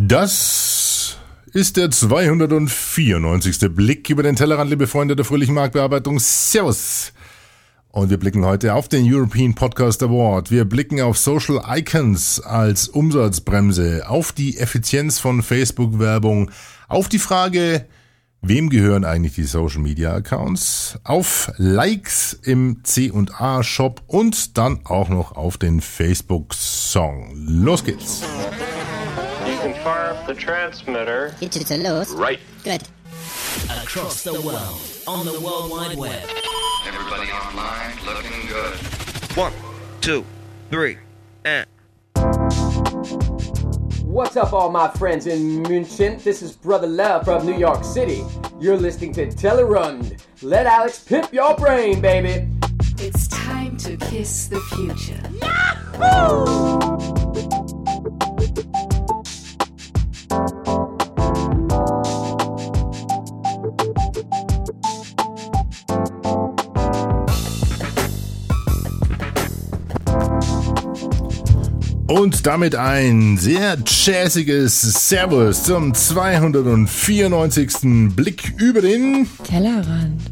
Das ist der 294. Blick über den Tellerrand, liebe Freunde der fröhlichen Marktbearbeitung. Servus! Und wir blicken heute auf den European Podcast Award. Wir blicken auf Social Icons als Umsatzbremse, auf die Effizienz von Facebook-Werbung, auf die Frage, wem gehören eigentlich die Social Media Accounts, auf Likes im C&A Shop und dann auch noch auf den Facebook Song. Los geht's! Can fire up the transmitter. Digital los. Right. Good. Across the world, on the World Wide Web. Everybody online looking good. One, two, three, and. What's up, all my friends in München? This is Brother Love from New York City. You're listening to Telerund. Let Alex pimp your brain, baby. It's time to kiss the future. Und damit ein sehr jazziges Servus zum 294. Blick über den Tellerrand.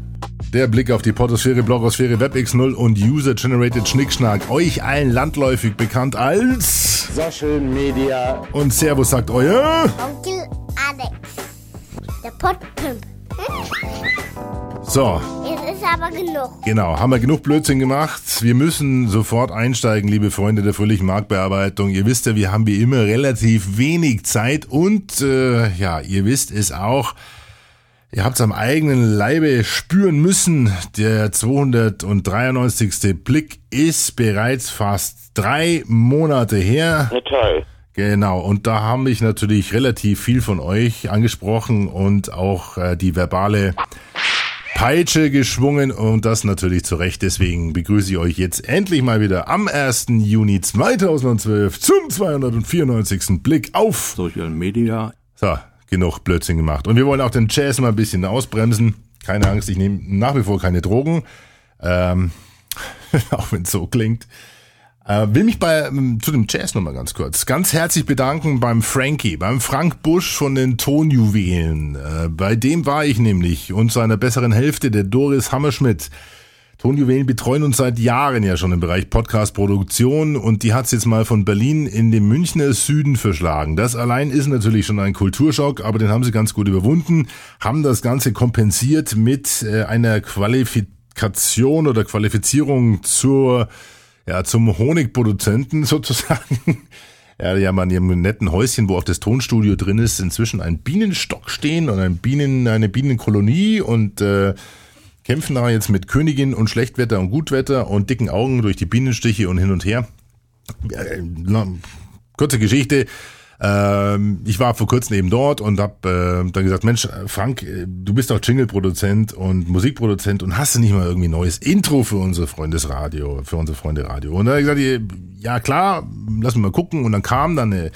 Der Blick auf die Portosphäre, Blogosphäre, WebX0 und User-Generated Schnickschnack. Euch allen landläufig bekannt als Social Media. und Servus sagt euer. Onkel Alex. Der Pottpimp. So, Jetzt ist aber genug. Genau, haben wir genug Blödsinn gemacht. Wir müssen sofort einsteigen, liebe Freunde der fröhlichen Marktbearbeitung. Ihr wisst ja, wir haben wie immer relativ wenig Zeit und äh, ja, ihr wisst es auch. Ihr habt es am eigenen Leibe spüren müssen. Der 293. Blick ist bereits fast drei Monate her. Toll. Genau, und da haben mich natürlich relativ viel von euch angesprochen und auch äh, die verbale Peitsche geschwungen und das natürlich zu Recht. Deswegen begrüße ich euch jetzt endlich mal wieder am 1. Juni 2012 zum 294. Blick auf Social Media. so, genug Blödsinn gemacht. Und wir wollen auch den Jazz mal ein bisschen ausbremsen. Keine Angst, ich nehme nach wie vor keine Drogen. Ähm, auch wenn es so klingt. Äh, will mich bei ähm, zu dem Jazz nochmal ganz kurz ganz herzlich bedanken beim Frankie, beim Frank Busch von den Tonjuwelen. Äh, bei dem war ich nämlich und seiner besseren Hälfte, der Doris Hammerschmidt. Tonjuwelen betreuen uns seit Jahren ja schon im Bereich Podcast-Produktion und die hat's jetzt mal von Berlin in den Münchner Süden verschlagen. Das allein ist natürlich schon ein Kulturschock, aber den haben sie ganz gut überwunden, haben das Ganze kompensiert mit äh, einer Qualifikation oder Qualifizierung zur ja, zum Honigproduzenten sozusagen. Ja, die haben an ihrem netten Häuschen, wo auch das Tonstudio drin ist, inzwischen ein Bienenstock stehen und ein Bienen, eine Bienenkolonie und äh, kämpfen da jetzt mit Königin und Schlechtwetter und Gutwetter und dicken Augen durch die Bienenstiche und hin und her. Äh, na, kurze Geschichte. Ähm, ich war vor kurzem eben dort und habe äh, dann gesagt, Mensch, Frank, äh, du bist doch Jingle-Produzent und Musikproduzent und hast du nicht mal irgendwie neues Intro für unsere Freundesradio, für unsere Freunde Radio? Und dann habe ich gesagt, ja klar, lass mich mal gucken. Und dann kam dann eine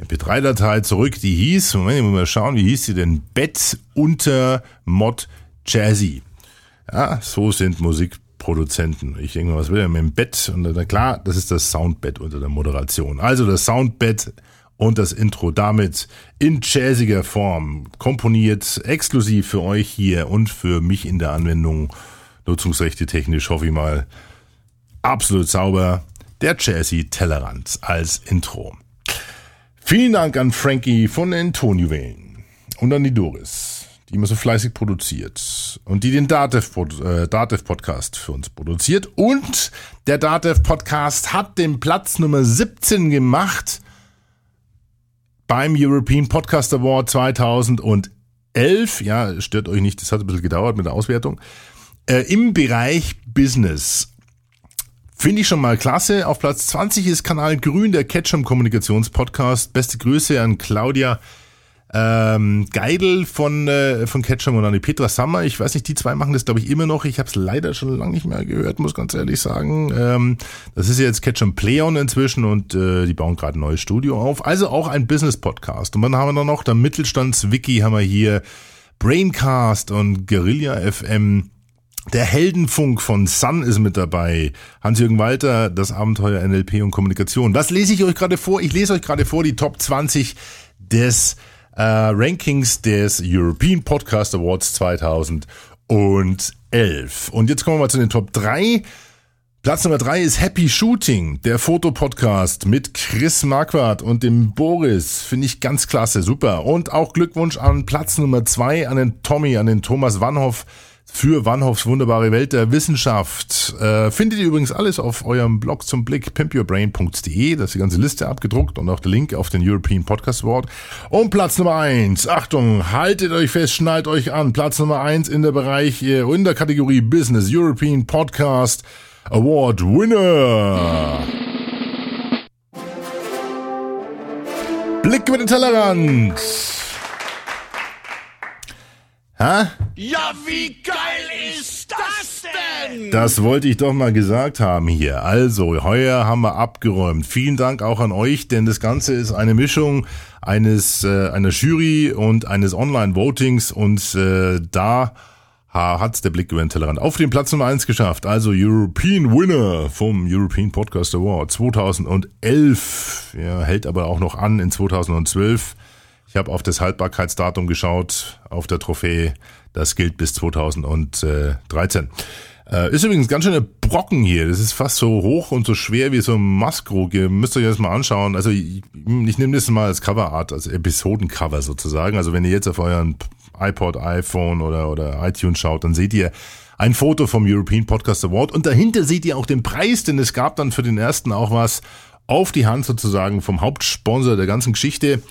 MP3-Datei zurück, die hieß, Moment, ich muss mal schauen, wie hieß sie denn? Bett unter Mod Jazzy. Ja, so sind Musikproduzenten. Ich denke mal, was will er mit dem Bett? Und dann, klar, das ist das Soundbett unter der Moderation. Also das Soundbett und das Intro damit in jazziger Form komponiert, exklusiv für euch hier und für mich in der Anwendung, nutzungsrechte technisch, hoffe ich mal, absolut sauber, der Jazzy Tellerrand als Intro. Vielen Dank an Frankie von den Tonjuwelen und an die Doris, die immer so fleißig produziert und die den Datev, äh, Datev Podcast für uns produziert. Und der Datev Podcast hat den Platz Nummer 17 gemacht beim European Podcast Award 2011. Ja, stört euch nicht, das hat ein bisschen gedauert mit der Auswertung. Äh, Im Bereich Business. Finde ich schon mal klasse. Auf Platz 20 ist Kanal Grün, der Ketchum Kommunikationspodcast. Beste Grüße an Claudia ähm, Geidel von, äh, von Ketchum und an die Petra Sammer. Ich weiß nicht, die zwei machen das, glaube ich, immer noch. Ich habe es leider schon lange nicht mehr gehört, muss ganz ehrlich sagen. Ähm, das ist jetzt Ketchum Playon inzwischen und äh, die bauen gerade ein neues Studio auf. Also auch ein Business-Podcast. Und dann haben wir dann noch der Mittelstands-Wiki, haben wir hier Braincast und Guerilla FM. Der Heldenfunk von Sun ist mit dabei. Hans-Jürgen Walter, das Abenteuer NLP und Kommunikation. Was lese ich euch gerade vor? Ich lese euch gerade vor die Top 20 des Rankings des European Podcast Awards 2011. Und jetzt kommen wir mal zu den Top 3. Platz Nummer 3 ist Happy Shooting, der Fotopodcast mit Chris Marquardt und dem Boris. Finde ich ganz klasse, super. Und auch Glückwunsch an Platz Nummer 2 an den Tommy, an den Thomas Wannhoff für Wannhoffs wunderbare Welt der Wissenschaft. Äh, findet ihr übrigens alles auf eurem Blog zum Blick, pimpyourbrain.de. Da ist die ganze Liste abgedruckt und auch der Link auf den European Podcast Award. Und Platz Nummer eins. Achtung, haltet euch fest, schnallt euch an. Platz Nummer eins in der Bereich, äh, in der Kategorie Business European Podcast Award Winner. Blick über den Tellerrand. Hä? Ja, wie geil ist das denn? Das wollte ich doch mal gesagt haben hier. Also, heuer haben wir abgeräumt. Vielen Dank auch an euch, denn das Ganze ist eine Mischung eines äh, einer Jury und eines Online-Votings und äh, da hat's der Blick über den Tellerrand auf den Platz Nummer eins geschafft. Also European Winner vom European Podcast Award 2011. Ja, hält aber auch noch an in 2012. Ich habe auf das Haltbarkeitsdatum geschaut auf der Trophäe. Das gilt bis 2013. Äh, ist übrigens ganz schöner Brocken hier. Das ist fast so hoch und so schwer wie so ein Maskrug. Ihr müsst euch das mal anschauen. Also ich, ich nehme das mal als Coverart, als Episodencover sozusagen. Also wenn ihr jetzt auf euren iPod, iPhone oder, oder iTunes schaut, dann seht ihr ein Foto vom European Podcast Award und dahinter seht ihr auch den Preis, denn es gab dann für den ersten auch was auf die Hand sozusagen vom Hauptsponsor der ganzen Geschichte,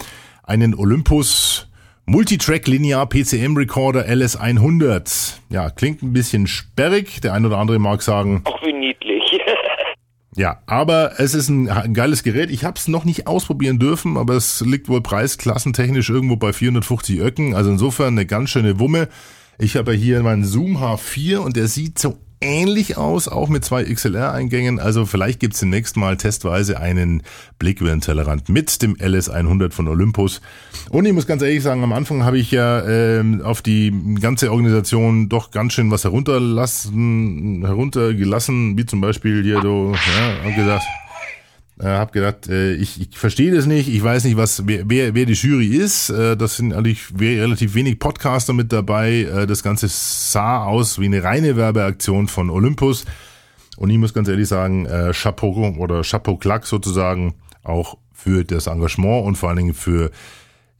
einen Olympus Multitrack Linear PCM Recorder LS100. Ja, klingt ein bisschen sperrig. Der ein oder andere mag sagen. Auch wie niedlich. ja, aber es ist ein, ein geiles Gerät. Ich habe es noch nicht ausprobieren dürfen, aber es liegt wohl preisklassentechnisch irgendwo bei 450 Öcken. Also insofern eine ganz schöne Wumme. Ich habe ja hier meinen Zoom H4 und der sieht so ähnlich aus, auch mit zwei XLR-Eingängen. Also vielleicht gibt's demnächst mal testweise einen Blick mit dem LS100 von Olympus. Und ich muss ganz ehrlich sagen, am Anfang habe ich ja ähm, auf die ganze Organisation doch ganz schön was herunterlassen, heruntergelassen, wie zum Beispiel hier so, ja, hab gesagt, äh, hab gedacht, äh, ich, ich verstehe das nicht, ich weiß nicht, was wer, wer, wer die Jury ist. Äh, das sind eigentlich relativ wenig Podcaster mit dabei. Äh, das Ganze sah aus wie eine reine Werbeaktion von Olympus. Und ich muss ganz ehrlich sagen, äh, Chapeau oder Chapeau Klack sozusagen auch für das Engagement und vor allen Dingen für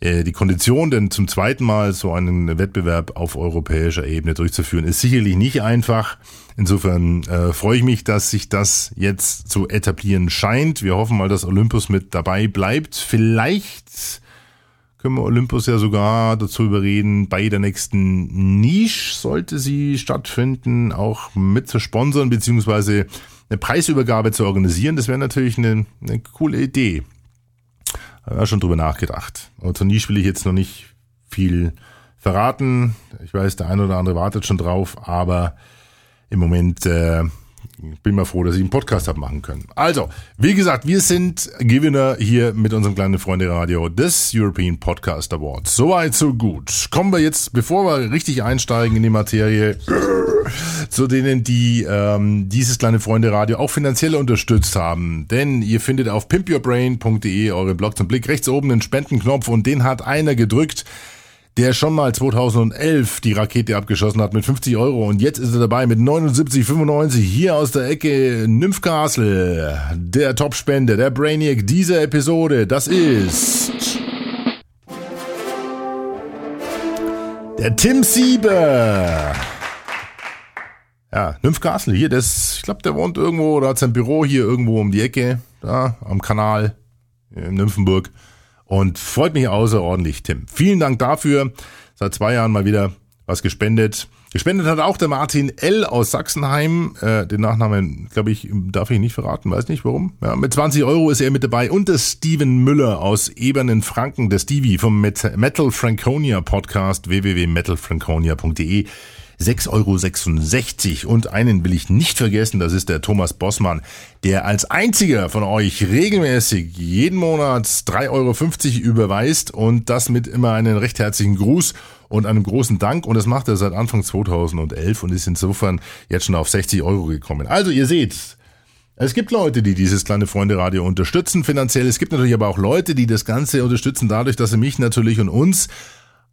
die Kondition, denn zum zweiten Mal so einen Wettbewerb auf europäischer Ebene durchzuführen, ist sicherlich nicht einfach. Insofern äh, freue ich mich, dass sich das jetzt zu etablieren scheint. Wir hoffen mal, dass Olympus mit dabei bleibt. Vielleicht können wir Olympus ja sogar dazu überreden, bei der nächsten Niche, sollte sie stattfinden, auch mit zu sponsern, beziehungsweise eine Preisübergabe zu organisieren. Das wäre natürlich eine, eine coole Idee. Habe ja schon drüber nachgedacht. Aber zur Niche will ich jetzt noch nicht viel verraten. Ich weiß, der eine oder andere wartet schon drauf, aber im Moment äh, bin mal froh, dass ich einen Podcast habe machen können. Also, wie gesagt, wir sind Gewinner hier mit unserem kleinen Freunde Radio des European Podcast Awards. Soweit, so gut. Kommen wir jetzt, bevor wir richtig einsteigen in die Materie, zu denen, die ähm, dieses kleine Freunde Radio auch finanziell unterstützt haben. Denn ihr findet auf pimpyourbrain.de eure Blog zum Blick rechts oben den Spendenknopf und den hat einer gedrückt der schon mal 2011 die Rakete abgeschossen hat mit 50 Euro und jetzt ist er dabei mit 79,95 hier aus der Ecke Nymphcastle. Der Topspender, der Brainiac dieser Episode, das ist der Tim Sieber. Ja, Nymphcastle hier, das, ich glaube, der wohnt irgendwo oder hat sein Büro hier irgendwo um die Ecke, da am Kanal in Nymphenburg. Und freut mich außerordentlich, Tim. Vielen Dank dafür. Seit zwei Jahren mal wieder was gespendet. Gespendet hat auch der Martin L. aus Sachsenheim. Äh, den Nachnamen, glaube ich, darf ich nicht verraten, weiß nicht warum. Ja, mit 20 Euro ist er mit dabei. Und der Steven Müller aus Ebernen Franken, der Stevie vom Metal Franconia Podcast www.metalfranconia.de. 6,66 Euro. Und einen will ich nicht vergessen, das ist der Thomas Bossmann, der als einziger von euch regelmäßig jeden Monat 3,50 Euro überweist und das mit immer einen recht herzlichen Gruß und einem großen Dank. Und das macht er seit Anfang 2011 und ist insofern jetzt schon auf 60 Euro gekommen. Also ihr seht, Es gibt Leute, die dieses kleine Freunde-Radio unterstützen finanziell. Es gibt natürlich aber auch Leute, die das Ganze unterstützen dadurch, dass sie mich natürlich und uns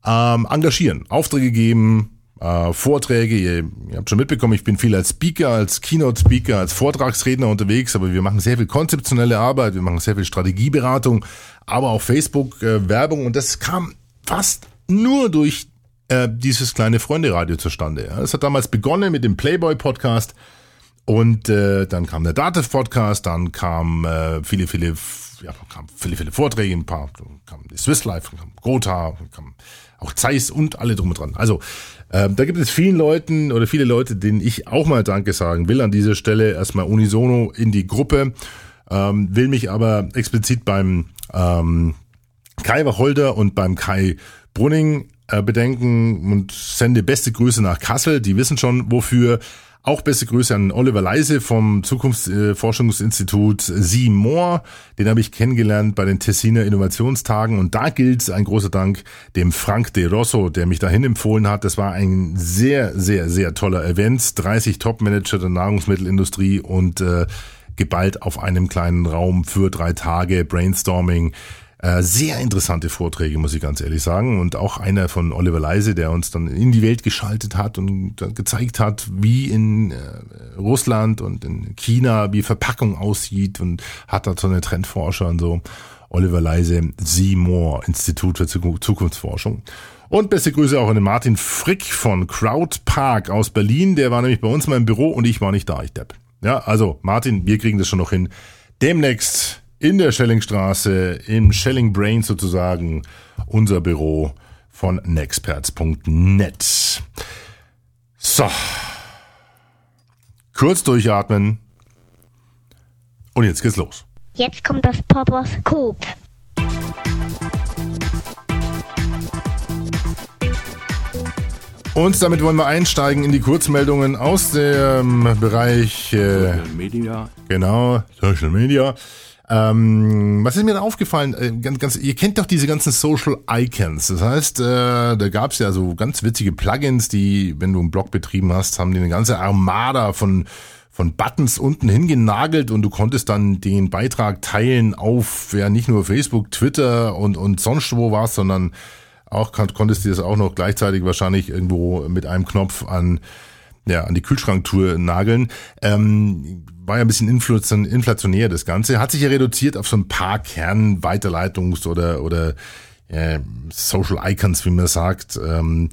ähm, engagieren, Aufträge geben, äh, Vorträge. Ihr, ihr habt schon mitbekommen, ich bin viel als Speaker, als Keynote-Speaker, als Vortragsredner unterwegs, aber wir machen sehr viel konzeptionelle Arbeit, wir machen sehr viel Strategieberatung, aber auch Facebook-Werbung und das kam fast nur durch äh, dieses kleine Freunde-Radio zustande. Ja. Es hat damals begonnen mit dem Playboy-Podcast und äh, dann kam der Dativ-Podcast, dann kam äh, viele, viele, ja, kam viele, viele Vorträge, ein paar, kam die Swiss Life, kam Gotha, kam auch Zeiss und alle drum und dran. Also äh, da gibt es vielen Leuten oder viele Leute, denen ich auch mal Danke sagen will an dieser Stelle. Erstmal unisono in die Gruppe, ähm, will mich aber explizit beim ähm, Kai Wacholder und beim Kai Brunning äh, bedenken und sende beste Grüße nach Kassel. Die wissen schon, wofür. Auch beste Grüße an Oliver Leise vom Zukunftsforschungsinstitut Sie Moore. Den habe ich kennengelernt bei den Tessiner Innovationstagen und da gilt ein großer Dank dem Frank de Rosso, der mich dahin empfohlen hat. Das war ein sehr, sehr, sehr toller Event. 30 Top-Manager der Nahrungsmittelindustrie und äh, geballt auf einem kleinen Raum für drei Tage Brainstorming. Äh, sehr interessante Vorträge, muss ich ganz ehrlich sagen. Und auch einer von Oliver Leise, der uns dann in die Welt geschaltet hat und gezeigt hat, wie in äh, Russland und in China, wie Verpackung aussieht und hat da so eine Trendforscher und so. Oliver Leise, Seymour, Institut für Zukunftsforschung. Und beste Grüße auch an den Martin Frick von Crowd Park aus Berlin. Der war nämlich bei uns mal im Büro und ich war nicht da, ich depp. Ja, also Martin, wir kriegen das schon noch hin. Demnächst in der Schellingstraße, im Schelling Brain sozusagen, unser Büro von nexperts.net. So. Kurz durchatmen. Und jetzt geht's los. Jetzt kommt das Poposkop. Und damit wollen wir einsteigen in die Kurzmeldungen aus dem Bereich äh, Social Media. Genau, Social Media. Ähm, was ist mir da aufgefallen? Äh, ganz, ganz, ihr kennt doch diese ganzen Social Icons. Das heißt, äh, da gab's ja so ganz witzige Plugins, die, wenn du einen Blog betrieben hast, haben die eine ganze Armada von von Buttons unten hingenagelt und du konntest dann den Beitrag teilen auf ja nicht nur Facebook, Twitter und und sonst wo war's, sondern auch konntest du das auch noch gleichzeitig wahrscheinlich irgendwo mit einem Knopf an ja, an die Kühlschranktour nageln. Ähm, war ja ein bisschen inflationär das Ganze. Hat sich ja reduziert auf so ein paar Kernweiterleitungs- oder, oder äh, Social Icons, wie man sagt. Ähm,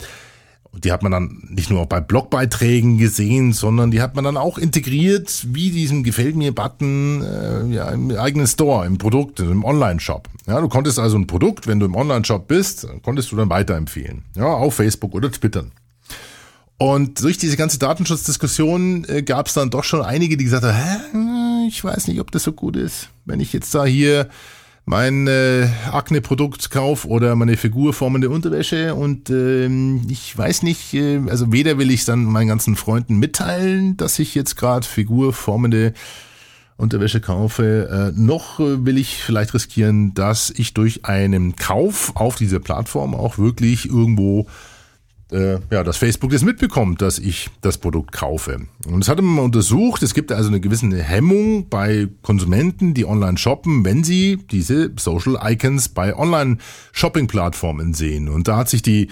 die hat man dann nicht nur bei Blogbeiträgen gesehen, sondern die hat man dann auch integriert, wie diesen Gefällt mir-Button äh, ja, im eigenen Store, im Produkt, im Online-Shop. Ja, du konntest also ein Produkt, wenn du im Online-Shop bist, konntest du dann weiterempfehlen. Ja, auf Facebook oder Twitter. Und durch diese ganze Datenschutzdiskussion äh, gab es dann doch schon einige, die gesagt haben, Hä, ich weiß nicht, ob das so gut ist, wenn ich jetzt da hier mein äh, Akne-Produkt kauf oder meine figurformende Unterwäsche und ähm, ich weiß nicht, äh, also weder will ich dann meinen ganzen Freunden mitteilen, dass ich jetzt gerade figurformende Unterwäsche kaufe, äh, noch äh, will ich vielleicht riskieren, dass ich durch einen Kauf auf dieser Plattform auch wirklich irgendwo äh, ja, dass Facebook das mitbekommt, dass ich das Produkt kaufe. Und das hatte man untersucht. Es gibt also eine gewisse Hemmung bei Konsumenten, die online shoppen, wenn sie diese Social Icons bei Online-Shopping-Plattformen sehen. Und da hat sich die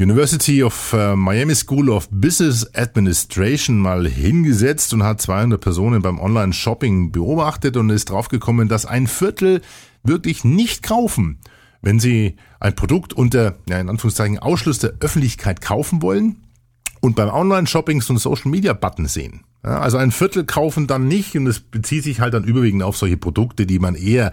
University of uh, Miami School of Business Administration mal hingesetzt und hat 200 Personen beim Online-Shopping beobachtet und ist draufgekommen, dass ein Viertel wirklich nicht kaufen wenn Sie ein Produkt unter, ja, in Anführungszeichen, Ausschluss der Öffentlichkeit kaufen wollen und beim Online-Shopping so einen Social-Media-Button sehen. Ja, also ein Viertel kaufen dann nicht und es bezieht sich halt dann überwiegend auf solche Produkte, die man eher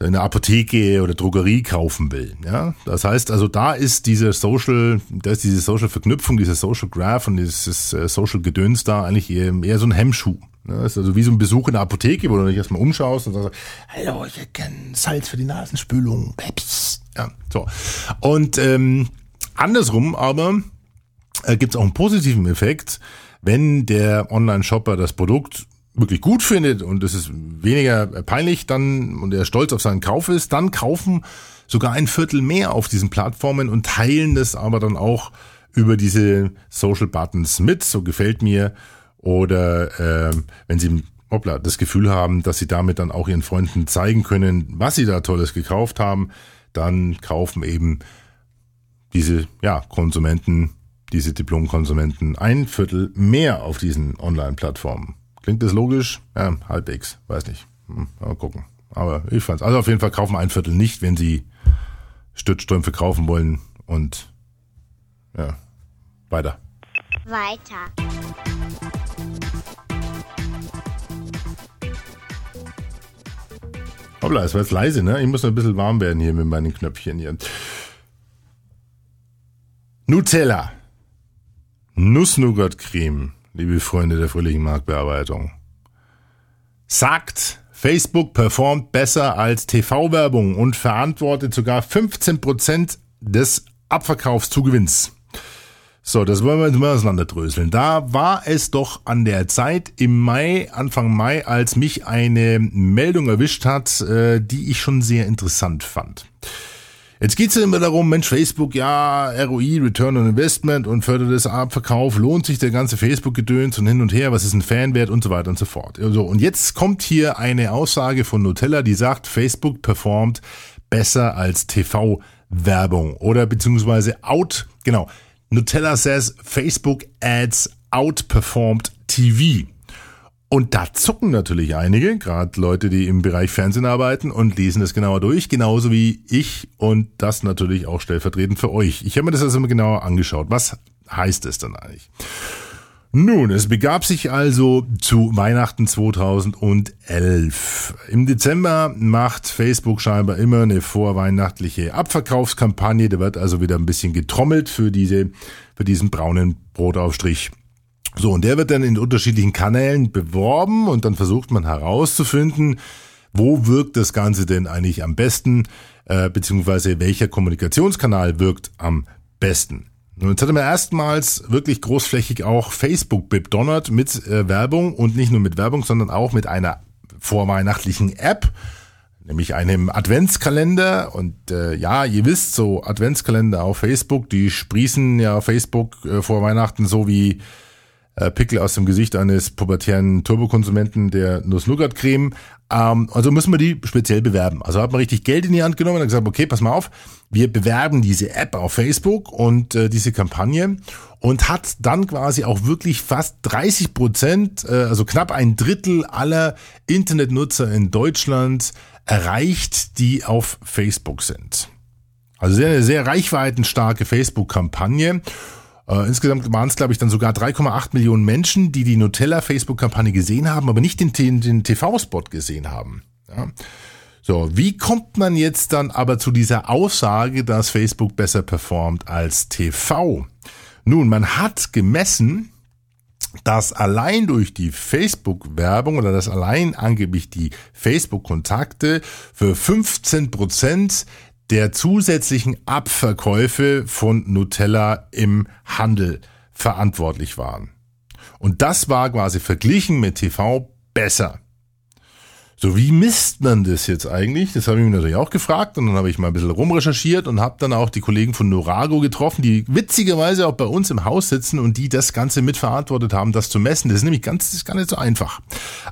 in der Apotheke oder Drogerie kaufen will. Ja, das heißt also, da ist diese Social, da ist diese Social Verknüpfung, diese Social Graph und dieses äh, Social Gedöns da eigentlich eher so ein Hemmschuh. Das ist also wie so ein Besuch in der Apotheke, wo du dich erstmal umschaust und sagst, hallo, ich gern Salz für die Nasenspülung. Peps. Ja, so. Und ähm, andersrum aber äh, gibt es auch einen positiven Effekt, wenn der Online-Shopper das Produkt wirklich gut findet und es ist weniger peinlich dann und er stolz auf seinen Kauf ist, dann kaufen sogar ein Viertel mehr auf diesen Plattformen und teilen das aber dann auch über diese Social Buttons mit. So gefällt mir oder äh, wenn Sie hoppla, das Gefühl haben, dass sie damit dann auch ihren Freunden zeigen können, was sie da Tolles gekauft haben, dann kaufen eben diese ja, Konsumenten, diese Diplom-Konsumenten ein Viertel mehr auf diesen Online-Plattformen. Klingt das logisch? Ja, halbwegs, weiß nicht. Hm, mal gucken. Aber ich fand's. Also auf jeden Fall kaufen ein Viertel nicht, wenn sie Stützstrümpfe kaufen wollen und ja, weiter. Weiter. Hoppla, es war jetzt leise, ne? Ich muss noch ein bisschen warm werden hier mit meinen Knöpfchen hier. Nutella. Nuss-Nougat-Creme, liebe Freunde der fröhlichen Marktbearbeitung. Sagt, Facebook performt besser als TV-Werbung und verantwortet sogar 15% des Abverkaufszugewinns. So, das wollen wir jetzt mal auseinanderdröseln. Da war es doch an der Zeit im Mai, Anfang Mai, als mich eine Meldung erwischt hat, äh, die ich schon sehr interessant fand. Jetzt geht's ja immer darum, Mensch, Facebook, ja, ROI, Return on Investment und fördertes Abverkauf, lohnt sich der ganze Facebook-Gedöns und hin und her, was ist ein Fanwert und so weiter und so fort. So, und jetzt kommt hier eine Aussage von Nutella, die sagt, Facebook performt besser als TV-Werbung oder beziehungsweise out, genau, Nutella says Facebook Ads outperformed TV. Und da zucken natürlich einige, gerade Leute, die im Bereich Fernsehen arbeiten und lesen das genauer durch, genauso wie ich und das natürlich auch stellvertretend für euch. Ich habe mir das also genauer angeschaut. Was heißt es dann eigentlich? Nun, es begab sich also zu Weihnachten 2011. Im Dezember macht Facebook scheinbar immer eine vorweihnachtliche Abverkaufskampagne. Da wird also wieder ein bisschen getrommelt für diese, für diesen braunen Brotaufstrich. So, und der wird dann in unterschiedlichen Kanälen beworben und dann versucht man herauszufinden, wo wirkt das Ganze denn eigentlich am besten, äh, beziehungsweise welcher Kommunikationskanal wirkt am besten. Und jetzt hat er mir erstmals wirklich großflächig auch Facebook bedonnert mit äh, Werbung und nicht nur mit Werbung, sondern auch mit einer vorweihnachtlichen App, nämlich einem Adventskalender. Und äh, ja, ihr wisst, so Adventskalender auf Facebook, die sprießen ja Facebook äh, vor Weihnachten so wie äh, Pickel aus dem Gesicht eines pubertären Turbokonsumenten der Nuss-Nougat-Creme. Ähm, also müssen wir die speziell bewerben. Also hat man richtig Geld in die Hand genommen und gesagt, okay, pass mal auf, wir bewerben diese App auf Facebook und äh, diese Kampagne und hat dann quasi auch wirklich fast 30 Prozent, äh, also knapp ein Drittel aller Internetnutzer in Deutschland erreicht, die auf Facebook sind. Also sehr, sehr reichweitenstarke Facebook-Kampagne. Äh, insgesamt waren es, glaube ich, dann sogar 3,8 Millionen Menschen, die die Nutella-Facebook-Kampagne gesehen haben, aber nicht den, den, TV-Spot gesehen haben. Ja. So, wie kommt man jetzt dann aber zu dieser Aussage, dass Facebook besser performt als TV? Nun, man hat gemessen, dass allein durch die Facebook-Werbung oder dass allein angeblich die Facebook-Kontakte für 15 Prozent der zusätzlichen Abverkäufe von Nutella im Handel verantwortlich waren. Und das war quasi verglichen mit TV besser. So, wie misst man das jetzt eigentlich? Das habe ich mir natürlich auch gefragt und dann habe ich mal ein bisschen rumrecherchiert und habe dann auch die Kollegen von Norago getroffen, die witzigerweise auch bei uns im Haus sitzen und die das Ganze mitverantwortet haben, das zu messen. Das ist nämlich ganz, das ist gar nicht so einfach.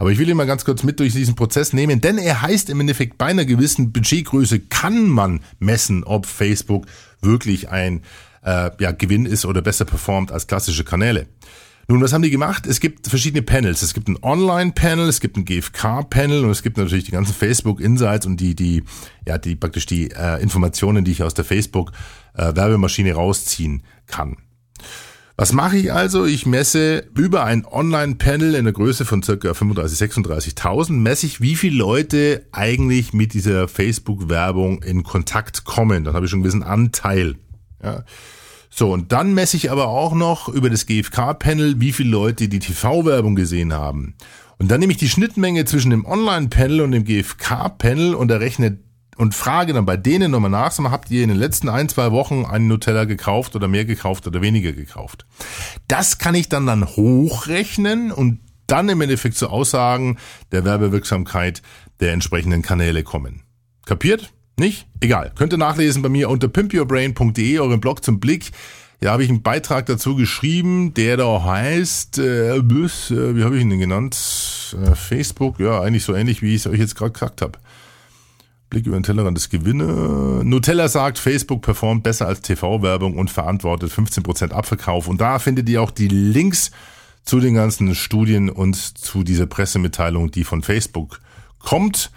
Aber ich will ihn mal ganz kurz mit durch diesen Prozess nehmen, denn er heißt im Endeffekt, bei einer gewissen Budgetgröße kann man messen, ob Facebook wirklich ein äh, ja, Gewinn ist oder besser performt als klassische Kanäle. Nun, was haben die gemacht? Es gibt verschiedene Panels. Es gibt ein Online-Panel, es gibt ein GFK-Panel und es gibt natürlich die ganzen Facebook-Insights und die, die, ja, die praktisch die äh, Informationen, die ich aus der Facebook-Werbemaschine äh, rausziehen kann. Was mache ich also? Ich messe über ein Online-Panel in der Größe von circa 35.000, 36.000, messe ich, wie viele Leute eigentlich mit dieser Facebook-Werbung in Kontakt kommen. Dann habe ich schon einen gewissen Anteil. Ja. So, und dann messe ich aber auch noch über das GFK-Panel, wie viele Leute die TV-Werbung gesehen haben. Und dann nehme ich die Schnittmenge zwischen dem Online-Panel und dem GFK-Panel und errechne und frage dann bei denen nochmal nach, mal, habt ihr in den letzten ein, zwei Wochen einen Nutella gekauft oder mehr gekauft oder weniger gekauft? Das kann ich dann dann hochrechnen und dann im Endeffekt zu Aussagen der Werbewirksamkeit der entsprechenden Kanäle kommen. Kapiert? Nicht? Egal. Könnt ihr nachlesen bei mir unter pimpyourbrain.de, euren Blog zum Blick. Ja, habe ich einen Beitrag dazu geschrieben, der da heißt, äh, bis, äh, wie habe ich ihn denn genannt? Äh, Facebook, ja, eigentlich so ähnlich, wie ich es euch jetzt gerade gesagt habe. Blick über den Tellerrand des Gewinne. Nutella sagt, Facebook performt besser als TV-Werbung und verantwortet 15% Abverkauf. Und da findet ihr auch die Links zu den ganzen Studien und zu dieser Pressemitteilung, die von Facebook kommt.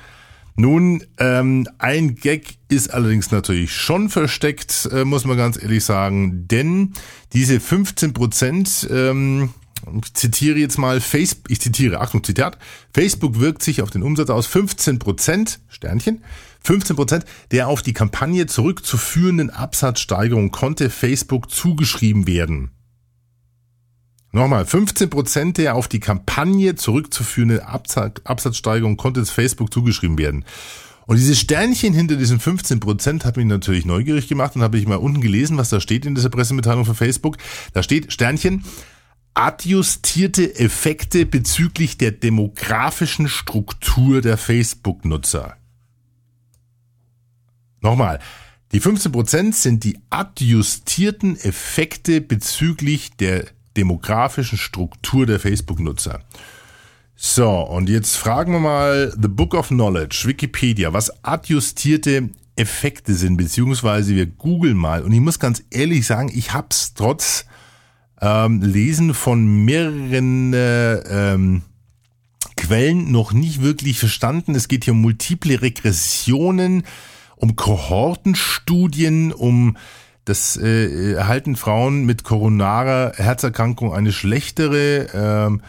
Nun, ähm, ein Gag ist allerdings natürlich schon versteckt, äh, muss man ganz ehrlich sagen, denn diese 15 Prozent, ähm, ich zitiere jetzt mal, Facebook, ich zitiere, Achtung, Zitat, Facebook wirkt sich auf den Umsatz aus 15 Prozent, Sternchen, 15 Prozent der auf die Kampagne zurückzuführenden Absatzsteigerung konnte Facebook zugeschrieben werden. Nochmal, 15 Prozent der auf die Kampagne zurückzuführende Absatzsteigerung konnte es Facebook zugeschrieben werden. Und dieses Sternchen hinter diesen 15 Prozent hat mich natürlich neugierig gemacht und habe ich mal unten gelesen, was da steht in dieser Pressemitteilung von Facebook. Da steht Sternchen, adjustierte Effekte bezüglich der demografischen Struktur der Facebook-Nutzer. Nochmal, die 15 Prozent sind die adjustierten Effekte bezüglich der demografischen Struktur der Facebook-Nutzer. So, und jetzt fragen wir mal The Book of Knowledge, Wikipedia, was adjustierte Effekte sind, beziehungsweise wir googeln mal. Und ich muss ganz ehrlich sagen, ich hab's trotz ähm, Lesen von mehreren äh, ähm, Quellen noch nicht wirklich verstanden. Es geht hier um multiple Regressionen, um Kohortenstudien, um das äh, erhalten Frauen mit koronarer Herzerkrankung eine schlechtere. Ähm,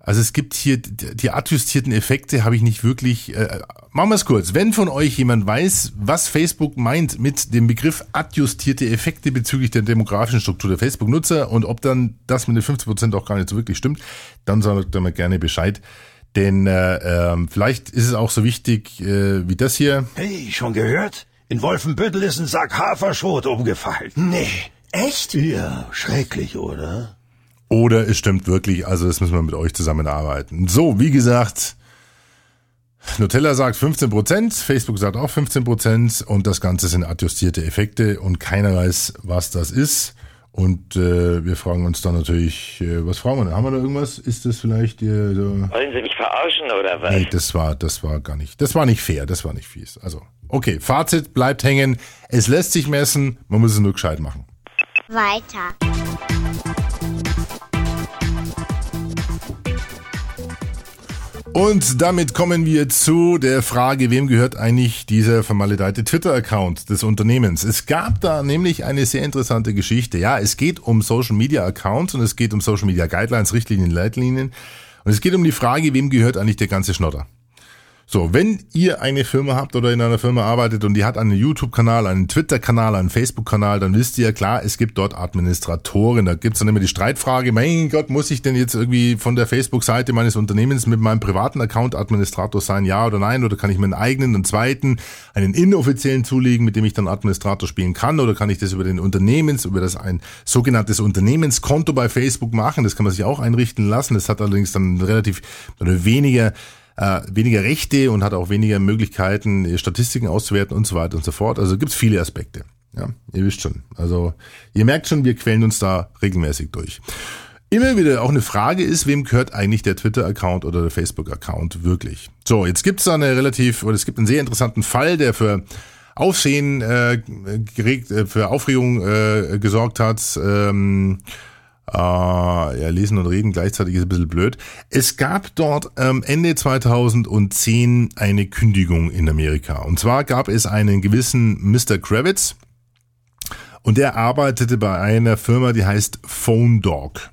also es gibt hier die adjustierten Effekte, habe ich nicht wirklich. Äh, machen wir es kurz. Wenn von euch jemand weiß, was Facebook meint mit dem Begriff adjustierte Effekte bezüglich der demografischen Struktur der Facebook-Nutzer und ob dann das mit den 50% auch gar nicht so wirklich stimmt, dann sagt er mir gerne Bescheid. Denn äh, äh, vielleicht ist es auch so wichtig äh, wie das hier. Hey, schon gehört? In Wolfenbüttel ist ein Sack Haferschrot umgefallen. Nee, echt? Ja, schrecklich, oder? Oder es stimmt wirklich, also das müssen wir mit euch zusammenarbeiten. So, wie gesagt, Nutella sagt 15%, Facebook sagt auch 15% und das Ganze sind adjustierte Effekte und keiner weiß, was das ist. Und äh, wir fragen uns dann natürlich, äh, was fragen wir denn? Haben wir da irgendwas? Ist das vielleicht äh, so? Wollen Sie mich verarschen oder was? Nee, das war, das war gar nicht, das war nicht fair, das war nicht fies. Also Okay, Fazit bleibt hängen. Es lässt sich messen, man muss es nur gescheit machen. Weiter. Und damit kommen wir zu der Frage, wem gehört eigentlich dieser vermaledeite Twitter-Account des Unternehmens? Es gab da nämlich eine sehr interessante Geschichte. Ja, es geht um Social Media Accounts und es geht um Social Media Guidelines, Richtlinien, Leitlinien. Und es geht um die Frage, wem gehört eigentlich der ganze Schnotter? So, wenn ihr eine Firma habt oder in einer Firma arbeitet und die hat einen YouTube-Kanal, einen Twitter-Kanal, einen Facebook-Kanal, dann wisst ihr klar, es gibt dort Administratoren. Da gibt's dann immer die Streitfrage, mein Gott, muss ich denn jetzt irgendwie von der Facebook-Seite meines Unternehmens mit meinem privaten Account Administrator sein, ja oder nein? Oder kann ich mir einen eigenen, einen zweiten, einen inoffiziellen zulegen, mit dem ich dann Administrator spielen kann? Oder kann ich das über den Unternehmens, über das ein sogenanntes Unternehmenskonto bei Facebook machen? Das kann man sich auch einrichten lassen. Das hat allerdings dann relativ oder weniger äh, weniger Rechte und hat auch weniger Möglichkeiten, Statistiken auszuwerten und so weiter und so fort. Also gibt's viele Aspekte. Ja, ihr wisst schon. Also ihr merkt schon, wir quälen uns da regelmäßig durch. Immer wieder auch eine Frage ist, wem gehört eigentlich der Twitter-Account oder der Facebook-Account wirklich? So, jetzt gibt's da eine relativ, oder es gibt einen sehr interessanten Fall, der für Aufsehen äh, geregt, äh, für Aufregung äh, gesorgt hat. Ähm, äh, ja, lesen und reden gleichzeitig ist ein bisschen blöd. Es gab dort ähm, Ende 2010 eine Kündigung in Amerika. Und zwar gab es einen gewissen Mr. Kravitz und der arbeitete bei einer Firma, die heißt Phone Dog.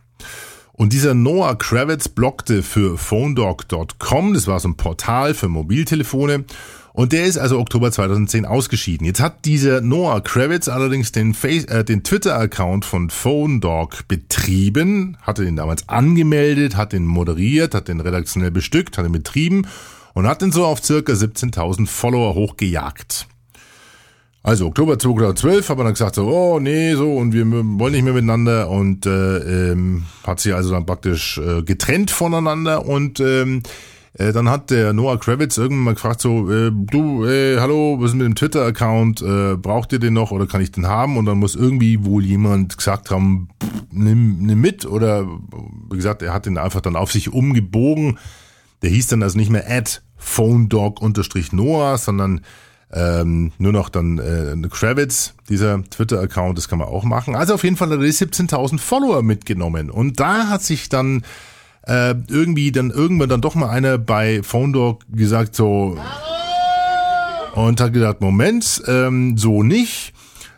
Und dieser Noah Kravitz blockte für phonedog.com, das war so ein Portal für Mobiltelefone und der ist also Oktober 2010 ausgeschieden. Jetzt hat dieser Noah Kravitz allerdings den, Face äh, den Twitter-Account von Phone Dog betrieben, hatte den damals angemeldet, hat den moderiert, hat den redaktionell bestückt, hat ihn betrieben und hat den so auf circa 17.000 Follower hochgejagt. Also Oktober 2012 hat man dann gesagt so, oh nee, so und wir wollen nicht mehr miteinander und äh, ähm, hat sich also dann praktisch äh, getrennt voneinander und ähm, Äh, dann hat der Noah Kravitz irgendwann mal gefragt so, äh, du, äh, hallo, was ist mit dem Twitter-Account? Äh, braucht ihr den noch oder kann ich den haben? Und dann muss irgendwie wohl jemand gesagt haben, nimm, nimm mit oder wie gesagt, er hat den einfach dann auf sich umgebogen. Der hieß dann also nicht mehr at phonedog-noah, sondern ähm, nur noch dann äh, Kravitz, dieser Twitter-Account, das kann man auch machen. Also auf jeden Fall hat er die 17.000 Follower mitgenommen. Und da hat sich dann äh, irgendwie dann irgendwann dann doch mal einer bei PhoneDog gesagt so und hat gedacht, Moment, ähm, so nicht.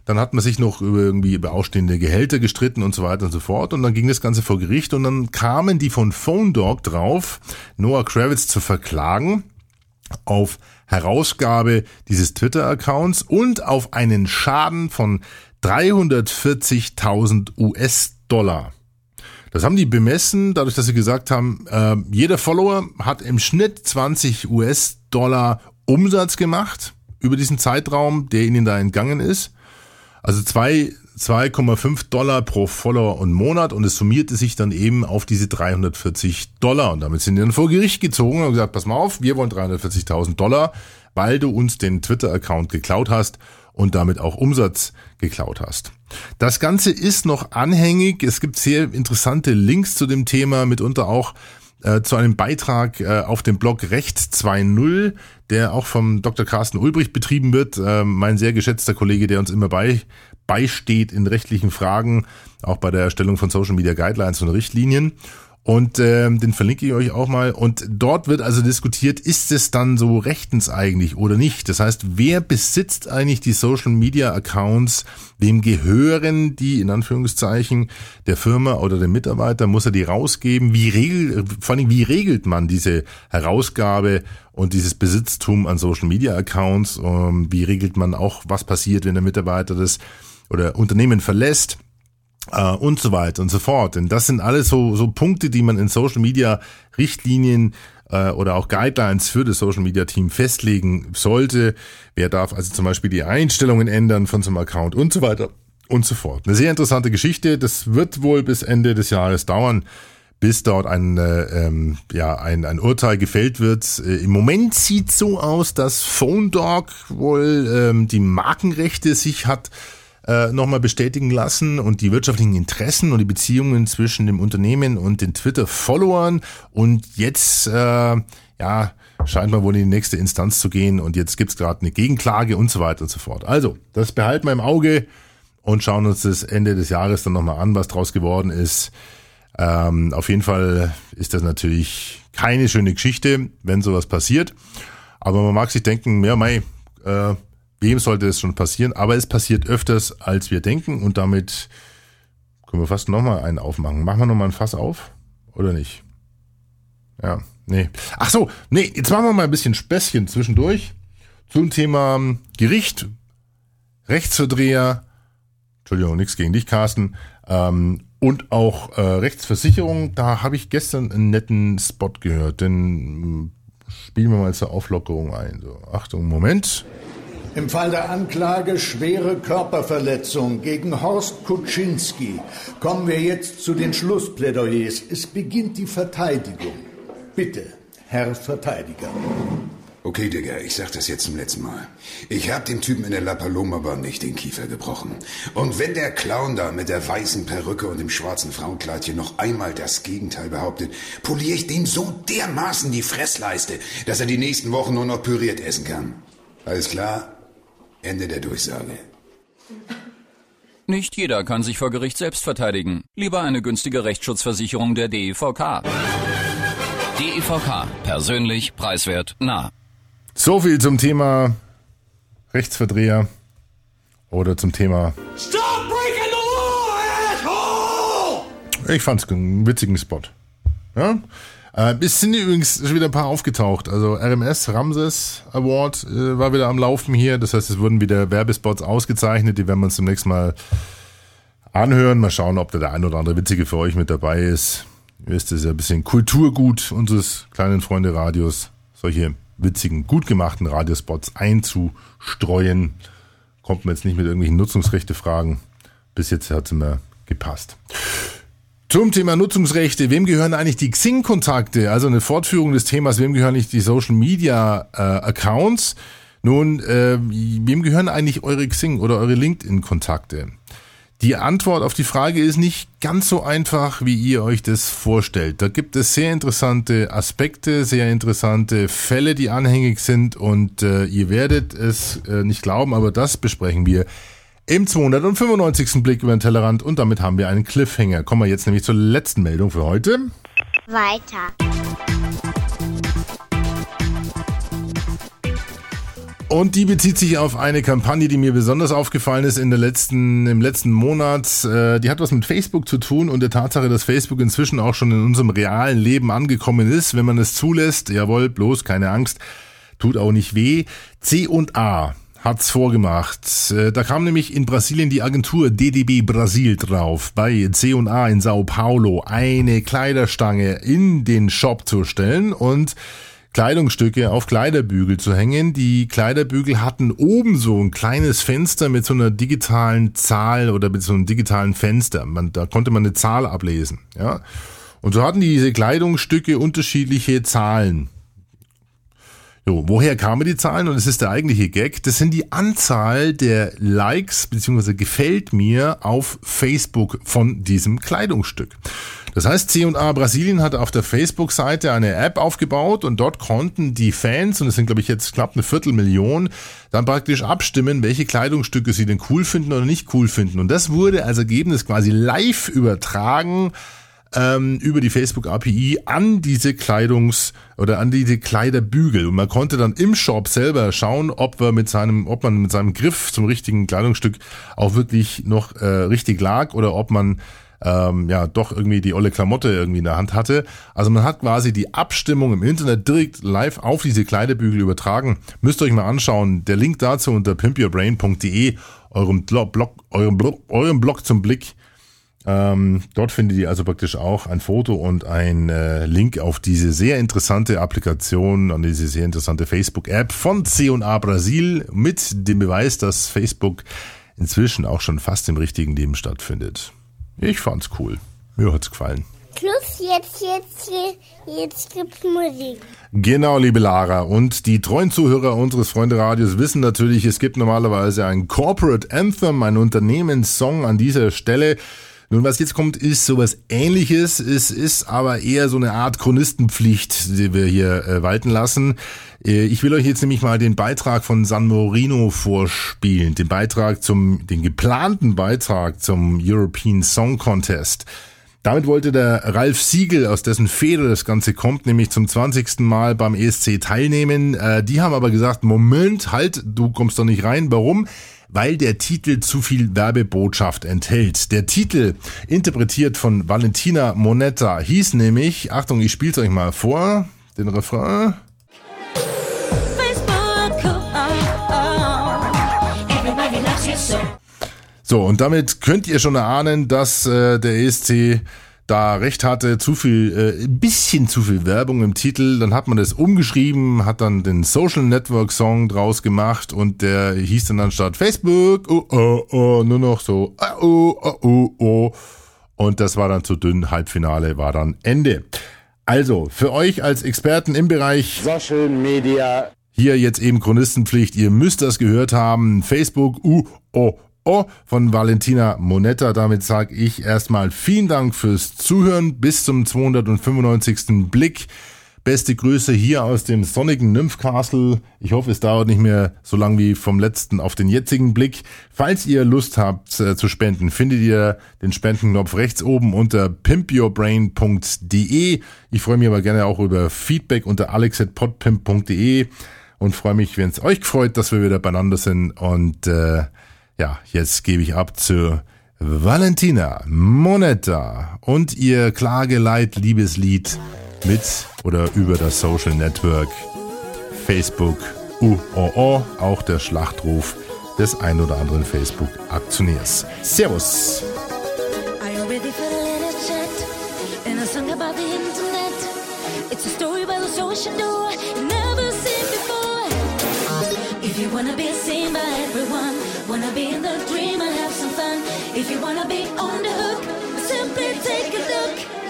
Dann hat man sich noch irgendwie über ausstehende Gehälter gestritten und so weiter und so fort. Und dann ging das Ganze vor Gericht und dann kamen die von PhoneDog drauf, Noah Kravitz zu verklagen auf Herausgabe dieses Twitter-Accounts und auf einen Schaden von 340.000 US-Dollar. Das haben die bemessen, dadurch, dass sie gesagt haben, äh, jeder Follower hat im Schnitt 20 US-Dollar Umsatz gemacht über diesen Zeitraum, der ihnen da entgangen ist. Also zwei 2,5 Dollar pro Follower und Monat und es summierte sich dann eben auf diese 340 Dollar und damit sind die dann vor Gericht gezogen und gesagt, pass mal auf, wir wollen 340.000 Dollar, weil du uns den Twitter-Account geklaut hast und damit auch Umsatz geklaut hast. Das Ganze ist noch anhängig. Es gibt sehr interessante Links zu dem Thema, mitunter auch äh, zu einem Beitrag äh, auf dem Blog Recht 2.0, der auch vom Dr. Carsten Ulbricht betrieben wird, äh, mein sehr geschätzter Kollege, der uns immer bei, beisteht in rechtlichen Fragen, auch bei der Erstellung von Social Media Guidelines und Richtlinien. Und ähm, den verlinke ich euch auch mal. Und dort wird also diskutiert, ist es dann so rechtens eigentlich oder nicht? Das heißt, wer besitzt eigentlich die Social Media Accounts? Wem gehören die in Anführungszeichen der Firma oder dem Mitarbeiter? Muss er die rausgeben? Wie regel, vor allem, wie regelt man diese Herausgabe und dieses Besitztum an Social Media Accounts? Ähm, wie regelt man auch, was passiert, wenn der Mitarbeiter das oder Unternehmen verlässt? Äh, und so weiter und so fort. Denn das sind alles so, so Punkte, die man in Social Media Richtlinien äh, oder auch Guidelines für das Social Media Team festlegen sollte. Wer darf also zum Beispiel die Einstellungen ändern von so einem Account und so weiter und so fort. Eine sehr interessante Geschichte. Das wird wohl bis Ende des Jahres dauern bis dort ein, äh, ähm, ja, ein, ein Urteil gefällt wird. Äh, Im Moment sieht so aus, dass Phone Dog wohl ähm, die Markenrechte sich hat äh, nochmal bestätigen lassen und die wirtschaftlichen Interessen und die Beziehungen zwischen dem Unternehmen und den Twitter-Followern. Und jetzt, äh, ja, scheint man wohl in die nächste Instanz zu gehen und jetzt gibt's gerade eine Gegenklage und so weiter und so fort. Also, das behalten wir im Auge und schauen uns das Ende des Jahres dann nochmal an, was draus geworden ist. Ähm, auf jeden Fall ist das natürlich keine schöne Geschichte, wenn sowas passiert. Aber man mag sich denken, ja, mei, äh, wem sollte es schon passieren? Aber es passiert öfters, als wir denken und damit können wir fast nochmal einen aufmachen. Machen wir nochmal ein Fass auf? Oder nicht? Ja, nee. Ach so, nee, jetzt machen wir mal ein bisschen Späßchen zwischendurch zum Thema Gericht, Rechtsverdreher, Entschuldigung, nichts gegen dich, Carsten, ähm, und auch äh, Rechtsversicherung. Da habe ich gestern einen netten Spot gehört, denn spielen wir mal zur Auflockerung ein. So, Achtung, Moment. Im Fall der Anklage schwere Körperverletzung gegen Horst Kuczynski kommen wir jetzt zu den Schlussplädoyers. Es beginnt die Verteidigung. Bitte, Herr Verteidiger. Okay, Digga, ich sag das jetzt zum letzten Mal. Ich hab dem Typen in der La Paloma Bar nicht den Kiefer gebrochen. Und wenn der Clown da mit der weißen Perücke und dem schwarzen Frauenkleidchen noch einmal das Gegenteil behauptet, poliere ich dem so dermaßen die Fressleiste, dass er die nächsten Wochen nur noch püriert essen kann. Alles klar? Ende der Durchsage. Nicht jeder kann sich vor Gericht selbst verteidigen. Lieber eine günstige Rechtsschutzversicherung der DEVK. DEVK. Persönlich, preiswert, nah. So viel zum Thema Rechtsverdreher oder zum Thema. Stop breaking the law, asshole! Ich fand's einen witzigen Spot. Ja? Äh, es sind übrigens schon wieder ein paar aufgetaucht. Also RMS Ramses Award äh, war wieder am Laufen hier. Das heißt, es wurden wieder Werbespots ausgezeichnet. Die werden wir uns demnächst mal anhören. Mal schauen, ob da der ein oder andere witzige für euch mit dabei ist. Ihr wisst, ist ja ein bisschen Kulturgut unseres kleinen Freunde Radios. Solche witzigen, gut gemachten Radiospots einzustreuen. Kommt man jetzt nicht mit irgendwelchen Nutzungsrechte fragen. Bis jetzt hat es mir gepasst. Zum Thema Nutzungsrechte, wem gehören eigentlich die Xing-Kontakte? Also eine Fortführung des Themas, wem gehören nicht die Social Media äh, Accounts? Nun, äh, wem gehören eigentlich eure Xing oder eure LinkedIn-Kontakte? Die Antwort auf die Frage ist nicht ganz so einfach, wie ihr euch das vorstellt. Da gibt es sehr interessante Aspekte, sehr interessante Fälle, die anhängig sind und äh, ihr werdet es äh, nicht glauben, aber das besprechen wir im 295. Blick über den Tellerrand und damit haben wir einen Cliffhanger. Kommen wir jetzt nämlich zur letzten Meldung für heute. Weiter. Und die bezieht sich auf eine Kampagne, die mir besonders aufgefallen ist in der letzten, im letzten Monat. Äh, die hat was mit Facebook zu tun und der Tatsache, dass Facebook inzwischen auch schon in unserem realen Leben angekommen ist, wenn man es zulässt. Jawohl, bloß keine Angst, tut auch nicht weh. C und A hat's vorgemacht. Äh, da kam nämlich in Brasilien die Agentur DDB Brasil drauf, bei C&A in Sao Paulo eine Kleiderstange in den Shop zu stellen und Kleidungsstücke auf Kleiderbügel zu hängen. Die Kleiderbügel hatten oben so ein kleines Fenster mit so einer digitalen Zahl oder mit so einem digitalen Fenster. Man, da konnte man eine Zahl ablesen, ja. Und so hatten diese Kleidungsstücke unterschiedliche Zahlen. So, woher kamen die Zahlen? Und es ist der eigentliche Gag. Das sind die Anzahl der Likes bzw. gefällt mir auf Facebook von diesem Kleidungsstück. Das heißt, C&A Brasilien hat auf der Facebook-Seite eine App aufgebaut und dort konnten die Fans, und es sind glaube ich jetzt knapp eine Viertelmillion, dann praktisch abstimmen, welche Kleidungsstücke sie denn cool finden oder nicht cool finden. Und das wurde als Ergebnis quasi live übertragen ähm, über die Facebook API an diese Kleidungs- oder an diese Kleiderbügel. Und man konnte dann im Shop selber schauen, ob wir mit seinem, ob man mit seinem Griff zum richtigen Kleidungsstück auch wirklich noch äh, richtig lag oder ob man ähm, ja doch irgendwie die olle Klamotte irgendwie in der Hand hatte. Also man hat quasi die Abstimmung im Internet direkt live auf diese Kleiderbügel übertragen. Müsst ihr euch mal anschauen. Der Link dazu unter pimpyourbrain.de, eurem Blog, eurem Blog, eurem Blog zum Blick. Ähm, dort findet ihr also praktisch auch ein Foto und ein äh, Link auf diese sehr interessante Applikation, an diese sehr interessante Facebook-App von C&A Brasil mit dem Beweis, dass Facebook inzwischen auch schon fast im richtigen Leben stattfindet. Ich fand's cool. Mir hat's gefallen. Plus jetzt, jetzt, jetzt gibt's Musik. Genau, liebe Lara. Und die treuen Zuhörer unseres Freunde-Radios wissen natürlich, es gibt normalerweise ein Corporate Anthem, ein Unternehmenssong an dieser Stelle. Nun, was jetzt kommt, ist sowas ähnliches. Es ist aber eher so eine Art Chronistenpflicht, die wir hier äh, walten lassen. Äh, ich will euch jetzt nämlich mal den Beitrag von San Marino vorspielen. Den Beitrag zum, den geplanten Beitrag zum European Song Contest. Damit wollte der Ralf Siegel, aus dessen Feder das Ganze kommt, nämlich zum 20. Mal beim ESC teilnehmen. Äh, die haben aber gesagt, Moment, halt, du kommst doch nicht rein. Warum? Weil der Titel zu viel Werbebotschaft enthält. Der Titel, interpretiert von Valentina Monetta, hieß nämlich, Achtung, ich spiel's euch mal vor, den Refrain. So, und damit könnt ihr schon erahnen, dass äh, der ESC da recht hatte, zu viel, äh, ein bisschen zu viel Werbung im Titel. Dann hat man das umgeschrieben, hat dann den Social Network Song draus gemacht und der hieß dann anstatt Facebook, oh, oh, oh, nur noch so, oh, oh, oh, oh. Und das war dann zu dünn. Halbfinale war dann Ende. Also, für euch als Experten im Bereich Social Media. Hier jetzt eben Chronistenpflicht. Ihr müsst das gehört haben. Facebook, uh, oh, Oh von Valentina Monetta. Damit sage ich erstmal vielen Dank fürs Zuhören. Bis zum 295. Blick. Beste Grüße hier aus dem sonnigen Nymph Castle. Ich hoffe, es dauert nicht mehr so lang wie vom letzten auf den jetzigen Blick. Falls ihr Lust habt äh, zu spenden, findet ihr den Spendenknopf rechts oben unter pimpyourbrain.de. Ich freue mich aber gerne auch über Feedback unter alex.podpimp.de und freue mich, wenn es euch freut, dass wir wieder beieinander sind und äh, ja, jetzt gebe ich ab zu Valentina Moneta und ihr Klageleit-Liebeslied mit oder über das Social Network Facebook UOO, auch der Schlachtruf des ein oder anderen Facebook-Aktionärs. Servus! Wanna be in the dream and have some fun. If you wanna be on the hook, simply take a look.